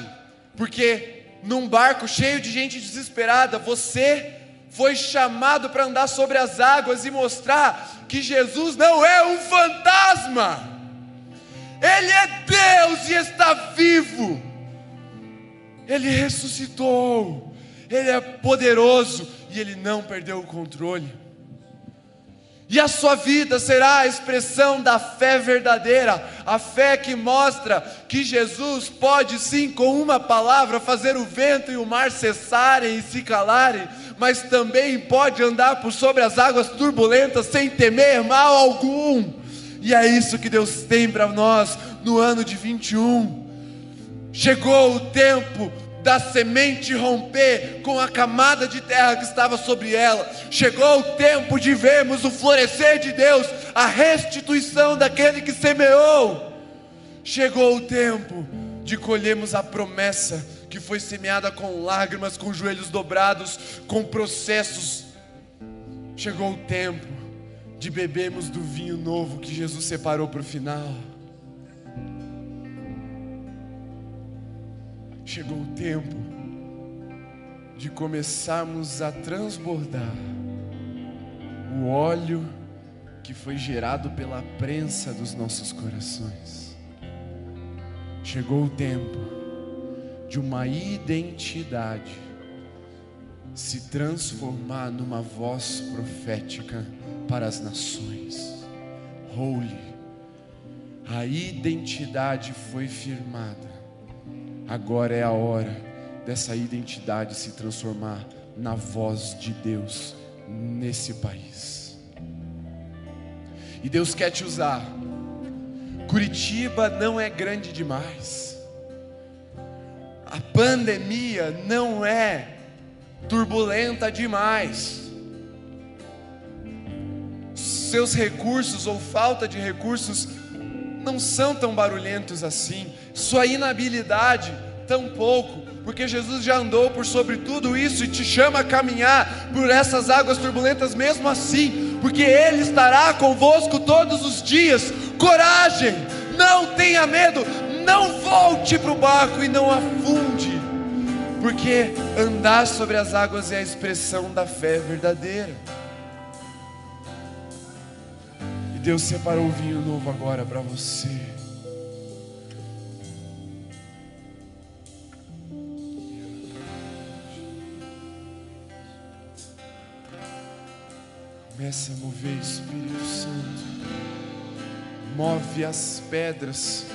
porque num barco cheio de gente desesperada, você foi chamado para andar sobre as águas e mostrar que Jesus não é um fantasma, Ele é Deus e está vivo. Ele ressuscitou, Ele é poderoso e Ele não perdeu o controle. E a sua vida será a expressão da fé verdadeira, a fé que mostra que Jesus pode sim, com uma palavra, fazer o vento e o mar cessarem e se calarem, mas também pode andar por sobre as águas turbulentas sem temer mal algum. E é isso que Deus tem para nós no ano de 21. Chegou o tempo da semente romper com a camada de terra que estava sobre ela. Chegou o tempo de vermos o florescer de Deus, a restituição daquele que semeou. Chegou o tempo de colhermos a promessa que foi semeada com lágrimas, com joelhos dobrados, com processos. Chegou o tempo de bebermos do vinho novo que Jesus separou para o final. Chegou o tempo de começarmos a transbordar o óleo que foi gerado pela prensa dos nossos corações. Chegou o tempo de uma identidade se transformar numa voz profética para as nações. Holy. A identidade foi firmada Agora é a hora dessa identidade se transformar na voz de Deus nesse país. E Deus quer te usar. Curitiba não é grande demais. A pandemia não é turbulenta demais. Seus recursos ou falta de recursos não são tão barulhentos assim. Sua inabilidade, tão pouco, porque Jesus já andou por sobre tudo isso e te chama a caminhar por essas águas turbulentas mesmo assim, porque Ele estará convosco todos os dias. Coragem, não tenha medo, não volte para o barco e não afunde, porque andar sobre as águas é a expressão da fé verdadeira. Deus separou o vinho novo agora para você. Comece a mover, Espírito Santo. Move as pedras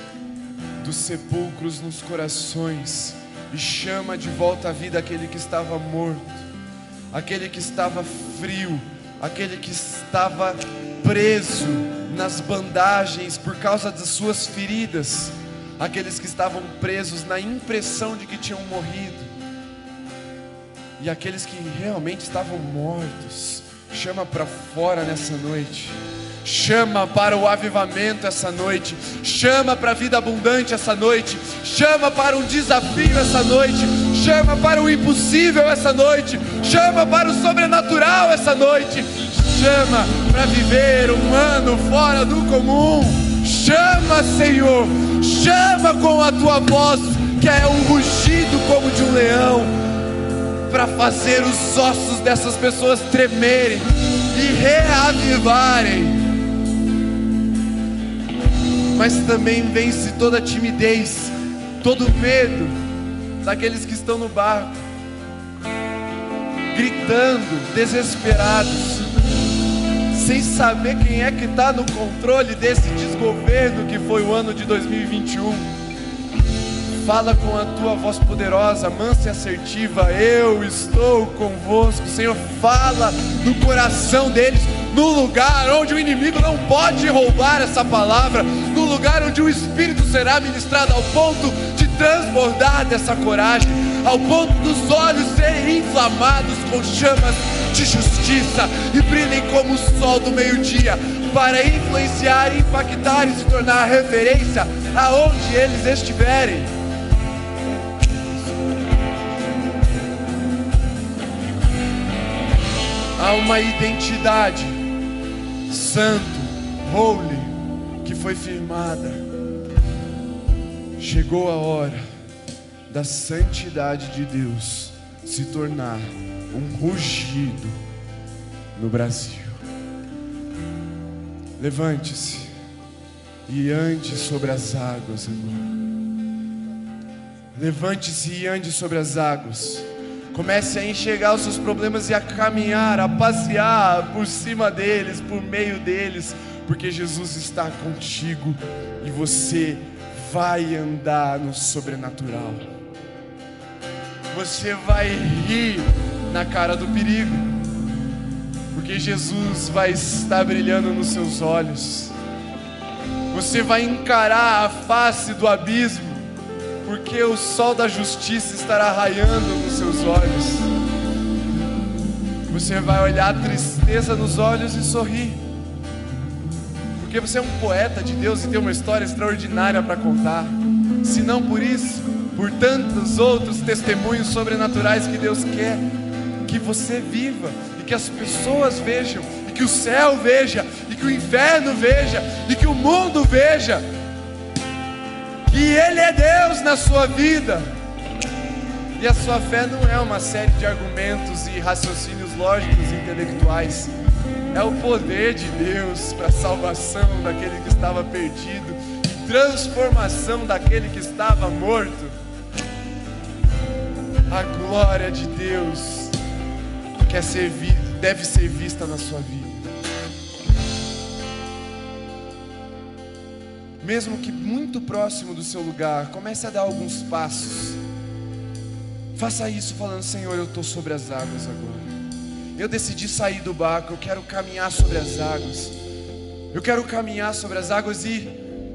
dos sepulcros nos corações e chama de volta à vida aquele que estava morto, aquele que estava frio, aquele que estava preso nas bandagens por causa das suas feridas, aqueles que estavam presos na impressão de que tinham morrido, e aqueles que realmente estavam mortos, chama para fora nessa noite. Chama para o avivamento essa noite, chama para a vida abundante essa noite, chama para um desafio essa noite, chama para o impossível essa noite, chama para o sobrenatural essa noite, chama para viver um ano fora do comum. Chama, Senhor, chama com a tua voz, que é um rugido como de um leão, para fazer os ossos dessas pessoas tremerem e reavivarem. Mas também vence toda timidez, todo medo daqueles que estão no barco, gritando, desesperados, sem saber quem é que está no controle desse desgoverno que foi o ano de 2021 Fala com a tua voz poderosa, mansa e assertiva. Eu estou convosco. Senhor, fala no coração deles, no lugar onde o inimigo não pode roubar essa palavra, no lugar onde o Espírito será ministrado ao ponto de transbordar dessa coragem, ao ponto dos olhos serem inflamados com chamas de justiça e brilhem como o sol do meio-dia, para influenciar, impactar e se tornar referência aonde eles estiverem. há uma identidade santo, holy, que foi firmada. Chegou a hora da santidade de Deus se tornar um rugido no Brasil. Levante-se e ande sobre as águas agora. Levante-se e ande sobre as águas. Comece a enxergar os seus problemas e a caminhar, a passear por cima deles, por meio deles, porque Jesus está contigo e você vai andar no sobrenatural. Você vai rir na cara do perigo, porque Jesus vai estar brilhando nos seus olhos. Você vai encarar a face do abismo porque o sol da justiça estará raiando nos seus olhos. Você vai olhar a tristeza nos olhos e sorrir, porque você é um poeta de Deus e tem uma história extraordinária para contar. Se não por isso, por tantos outros testemunhos sobrenaturais que Deus quer que você viva e que as pessoas vejam, e que o céu veja, e que o inferno veja, e que o mundo veja que Ele é Deus na sua vida. E a sua fé não é uma série de argumentos e raciocínios lógicos e intelectuais. É o poder de Deus para a salvação daquele que estava perdido e transformação daquele que estava morto. A glória de Deus quer ser, deve ser vista na sua vida. mesmo que muito próximo do seu lugar, comece a dar alguns passos. Faça isso falando: Senhor, eu estou sobre as águas agora. Eu decidi sair do barco, eu quero caminhar sobre as águas. Eu quero caminhar sobre as águas e,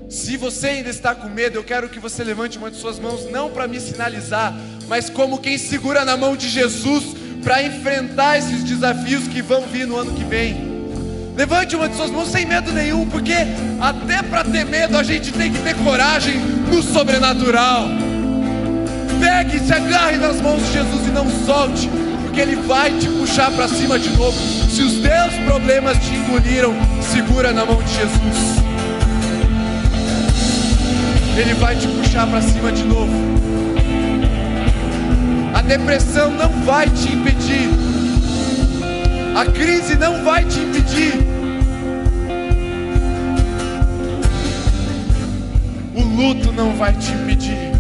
se você ainda está com medo, eu quero que você levante uma de suas mãos, não para me sinalizar, mas como quem segura na mão de Jesus para enfrentar esses desafios que vão vir no ano que vem. Levante uma de suas mãos sem medo nenhum, porque até para ter medo a gente tem que ter coragem no sobrenatural. Pegue, se agarre nas mãos de Jesus e não solte, porque Ele vai te puxar para cima de novo. Se os teus problemas te engoliram, segura na mão de Jesus. Ele vai te puxar para cima de novo. A depressão não vai te impedir a crise não vai te impedir. O luto não vai te impedir.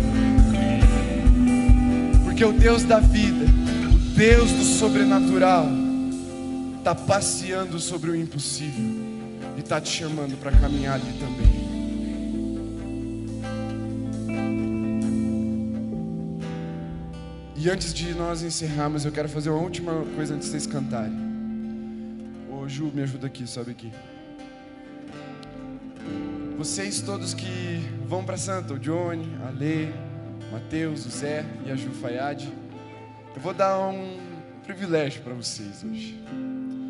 Porque o Deus da vida, o Deus do sobrenatural, está passeando sobre o impossível e está te chamando para caminhar ali também. E antes de nós encerrarmos, eu quero fazer uma última coisa antes de vocês cantarem. Ju, me ajuda aqui, sobe aqui. Vocês todos que vão para Santa, o Johnny, a Lê, Mateus, o Zé e a Ju Fayad, eu vou dar um privilégio para vocês hoje.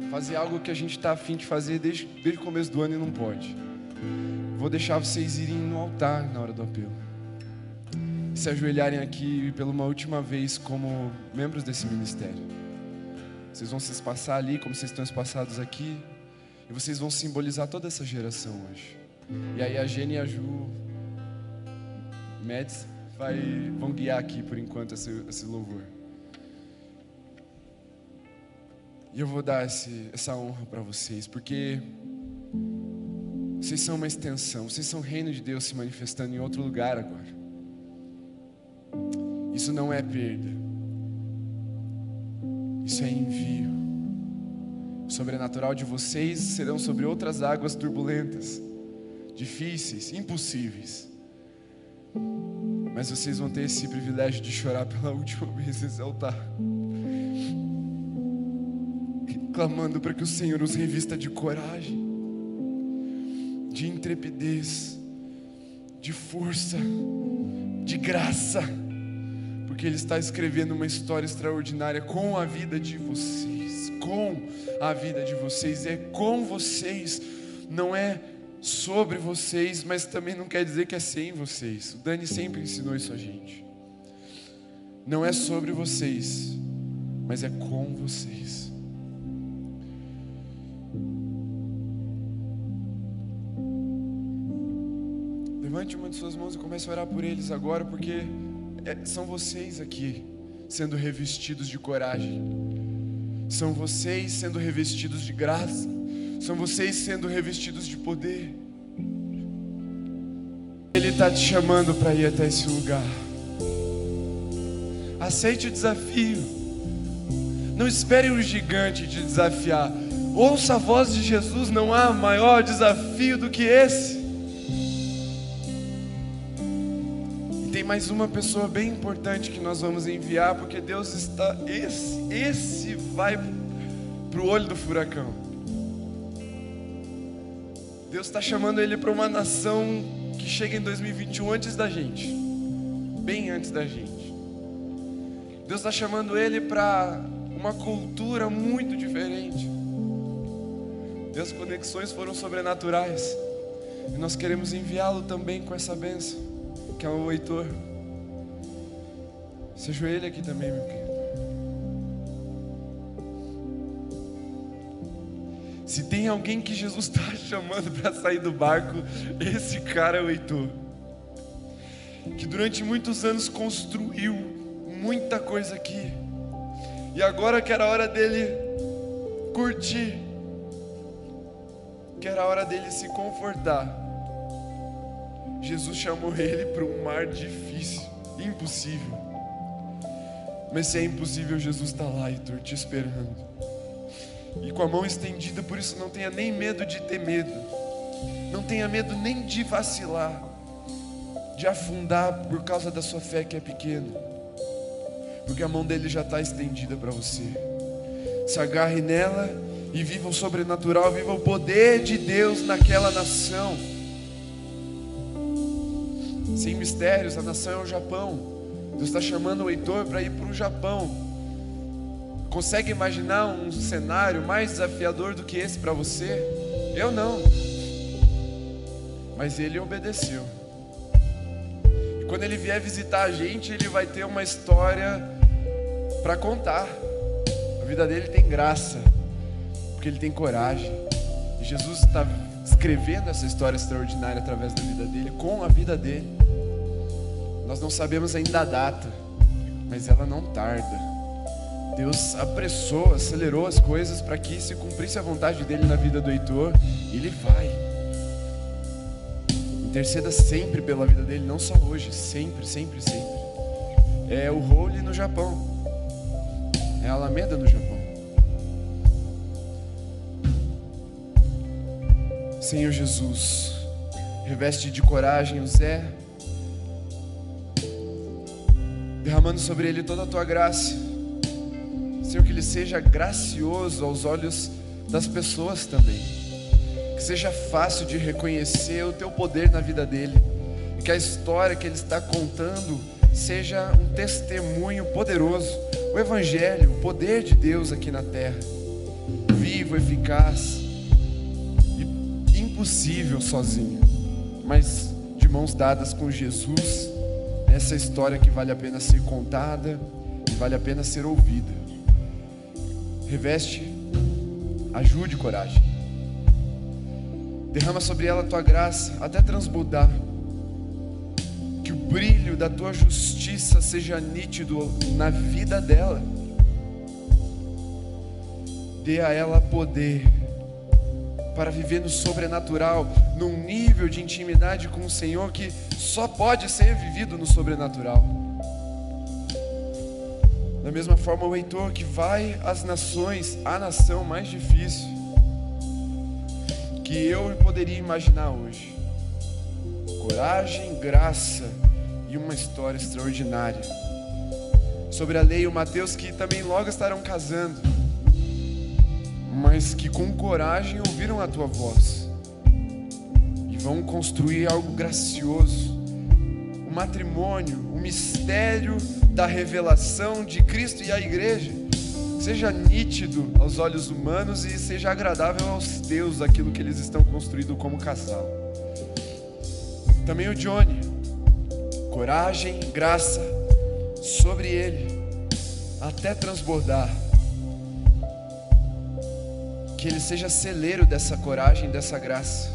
Fazer algo que a gente está afim de fazer desde, desde o começo do ano e não pode. Vou deixar vocês irem no altar na hora do apelo. Se ajoelharem aqui pela uma última vez como membros desse ministério. Vocês vão se espaçar ali como vocês estão espaçados aqui. E vocês vão simbolizar toda essa geração hoje. E aí a Gene e a Ju Meds vai, vão guiar aqui por enquanto esse, esse louvor. E eu vou dar esse, essa honra para vocês, porque vocês são uma extensão, vocês são o reino de Deus se manifestando em outro lugar agora. Isso não é perda, isso é envio. O sobrenatural de vocês serão sobre outras águas turbulentas, difíceis, impossíveis. Mas vocês vão ter esse privilégio de chorar pela última vez nesse altar clamando para que o Senhor os revista de coragem, de intrepidez, de força, de graça, porque Ele está escrevendo uma história extraordinária com a vida de vocês, com a vida de vocês, é com vocês, não é sobre vocês, mas também não quer dizer que é sem vocês. O Dani sempre ensinou isso a gente. Não é sobre vocês, mas é com vocês. Levante uma de suas mãos e comece a orar por eles agora, porque é, são vocês aqui sendo revestidos de coragem, são vocês sendo revestidos de graça, são vocês sendo revestidos de poder. Ele está te chamando para ir até esse lugar. Aceite o desafio. Não espere um gigante te desafiar. Ouça a voz de Jesus, não há maior desafio do que esse. Mais uma pessoa bem importante que nós vamos enviar, porque Deus está. Esse, esse vai para o olho do furacão. Deus está chamando ele para uma nação que chega em 2021 antes da gente, bem antes da gente. Deus está chamando ele para uma cultura muito diferente. Deus, conexões foram sobrenaturais. E nós queremos enviá-lo também com essa bênção que é o Heitor. Se ajoelha aqui também, meu querido. Se tem alguém que Jesus está chamando para sair do barco, esse cara é o Heitor. Que durante muitos anos construiu muita coisa aqui. E agora que era a hora dele curtir, que era a hora dele se confortar. Jesus chamou ele para um mar difícil, impossível. Mas se é impossível, Jesus está lá, Heitor, te esperando. E com a mão estendida, por isso não tenha nem medo de ter medo. Não tenha medo nem de vacilar, de afundar por causa da sua fé que é pequena. Porque a mão dele já está estendida para você. Se agarre nela e viva o sobrenatural, viva o poder de Deus naquela nação sem mistérios, a nação é o Japão. Deus está chamando o Heitor para ir para o Japão. Consegue imaginar um cenário mais desafiador do que esse para você? Eu não. Mas ele obedeceu. E quando ele vier visitar a gente, ele vai ter uma história para contar. A vida dele tem graça, porque ele tem coragem. E Jesus está escrevendo essa história extraordinária através da vida dele, com a vida dele. Nós não sabemos ainda a data, mas ela não tarda. Deus apressou, acelerou as coisas para que se cumprisse a vontade dele na vida do Heitor, e ele vai. Interceda sempre pela vida dele, não só hoje, sempre, sempre, sempre. É o Holy no Japão, é a Alameda no Japão. Senhor Jesus, reveste de coragem o Zé, derramando sobre ele toda a tua graça. Senhor, que ele seja gracioso aos olhos das pessoas também. Que seja fácil de reconhecer o teu poder na vida dele. E que a história que ele está contando seja um testemunho poderoso. O Evangelho, o poder de Deus aqui na terra. Vivo, eficaz impossível sozinho, mas de mãos dadas com Jesus essa história que vale a pena ser contada e vale a pena ser ouvida. Reveste, ajude coragem. Derrama sobre ela a tua graça até transbordar. Que o brilho da tua justiça seja nítido na vida dela. dê a ela poder para viver no sobrenatural, num nível de intimidade com o Senhor que só pode ser vivido no sobrenatural. Da mesma forma, o Heitor que vai às nações, a nação mais difícil que eu poderia imaginar hoje. Coragem, graça e uma história extraordinária. Sobre a lei, o Mateus que também logo estarão casando, mas que com coragem ouviram a tua voz e vão construir algo gracioso, o matrimônio, o mistério da revelação de Cristo e a igreja. Seja nítido aos olhos humanos e seja agradável aos teus aquilo que eles estão construindo como casal. Também o Johnny, coragem, graça sobre ele, até transbordar. Que ele seja celeiro dessa coragem, dessa graça.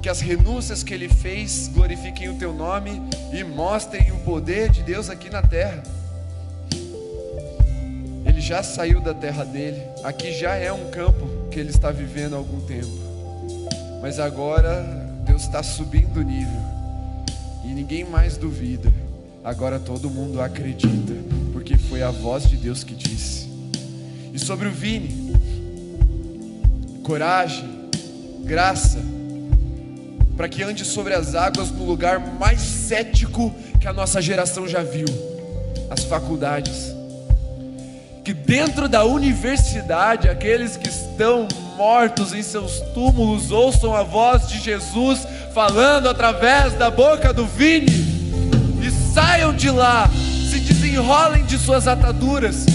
Que as renúncias que ele fez glorifiquem o teu nome e mostrem o poder de Deus aqui na terra. Ele já saiu da terra dele, aqui já é um campo que ele está vivendo há algum tempo, mas agora Deus está subindo o nível. E ninguém mais duvida, agora todo mundo acredita, porque foi a voz de Deus que disse. E sobre o Vini, coragem, graça, para que ande sobre as águas no lugar mais cético que a nossa geração já viu as faculdades. Que dentro da universidade, aqueles que estão mortos em seus túmulos ouçam a voz de Jesus falando através da boca do Vini e saiam de lá, se desenrolem de suas ataduras,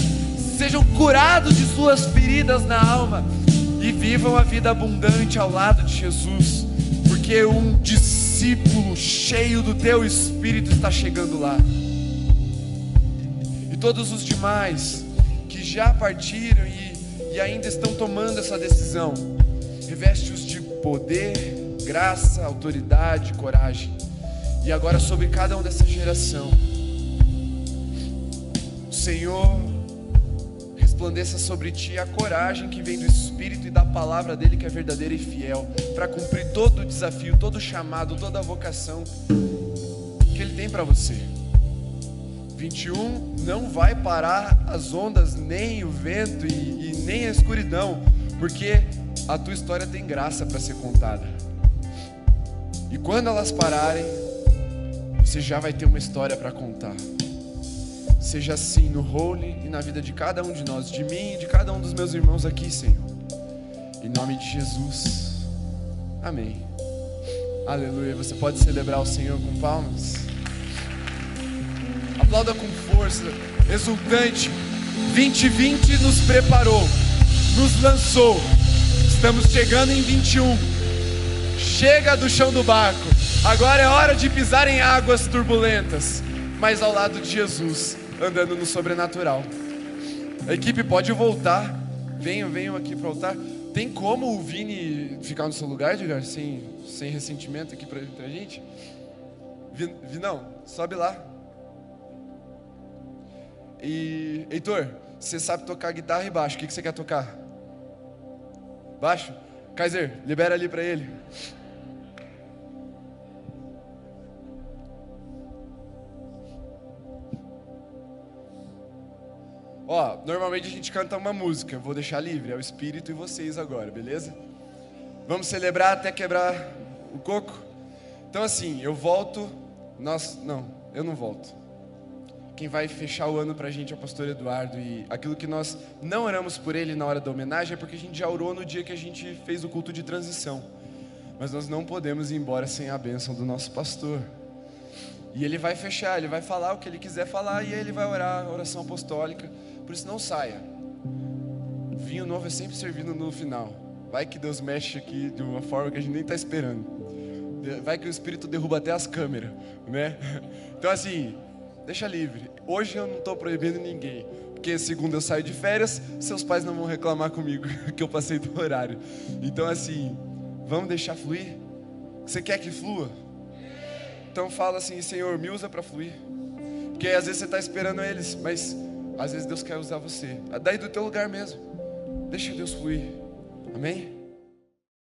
sejam curados de suas feridas na alma e vivam a vida abundante ao lado de Jesus porque um discípulo cheio do teu espírito está chegando lá. E todos os demais que já partiram e, e ainda estão tomando essa decisão, reveste-os de poder, graça, autoridade, coragem. E agora sobre cada um dessa geração, o Senhor resplandeça sobre ti a coragem que vem do Espírito e da palavra dele que é verdadeira e fiel, para cumprir todo o desafio, todo o chamado, toda a vocação que ele tem para você. 21 não vai parar as ondas, nem o vento e, e nem a escuridão, porque a tua história tem graça para ser contada. E quando elas pararem, você já vai ter uma história para contar. Seja assim no role e na vida de cada um de nós, de mim e de cada um dos meus irmãos aqui, Senhor. Em nome de Jesus. Amém. Aleluia. Você pode celebrar o Senhor com palmas? Aplauda com força, exultante. 2020 nos preparou, nos lançou. Estamos chegando em 21. Chega do chão do barco. Agora é hora de pisar em águas turbulentas, mas ao lado de Jesus andando no sobrenatural. A equipe pode voltar. Venham, venham aqui para o altar. Tem como o Vini ficar no seu lugar, Edgar, sem, sem ressentimento aqui para a gente? Vinão, sobe lá. E, Heitor, você sabe tocar guitarra e baixo. O que, que você quer tocar? Baixo? Kaiser, libera ali para ele. Ó, normalmente a gente canta uma música, vou deixar livre, é o Espírito e vocês agora, beleza? Vamos celebrar até quebrar o coco? Então assim, eu volto, nós, não, eu não volto. Quem vai fechar o ano pra gente é o pastor Eduardo e aquilo que nós não oramos por ele na hora da homenagem é porque a gente já orou no dia que a gente fez o culto de transição. Mas nós não podemos ir embora sem a bênção do nosso pastor. E ele vai fechar, ele vai falar o que ele quiser falar e aí ele vai orar a oração apostólica. Por isso não saia. Vinho novo é sempre servido no final. Vai que Deus mexe aqui de uma forma que a gente nem está esperando. Vai que o Espírito derruba até as câmeras, né? Então assim, deixa livre. Hoje eu não estou proibindo ninguém. Porque segunda eu saio de férias, seus pais não vão reclamar comigo que eu passei do horário. Então assim, vamos deixar fluir? Você quer que flua? Então fala assim, Senhor, me usa para fluir. Porque às vezes você está esperando eles, mas às vezes Deus quer usar você. Daí do teu lugar mesmo. Deixa Deus fluir. Amém?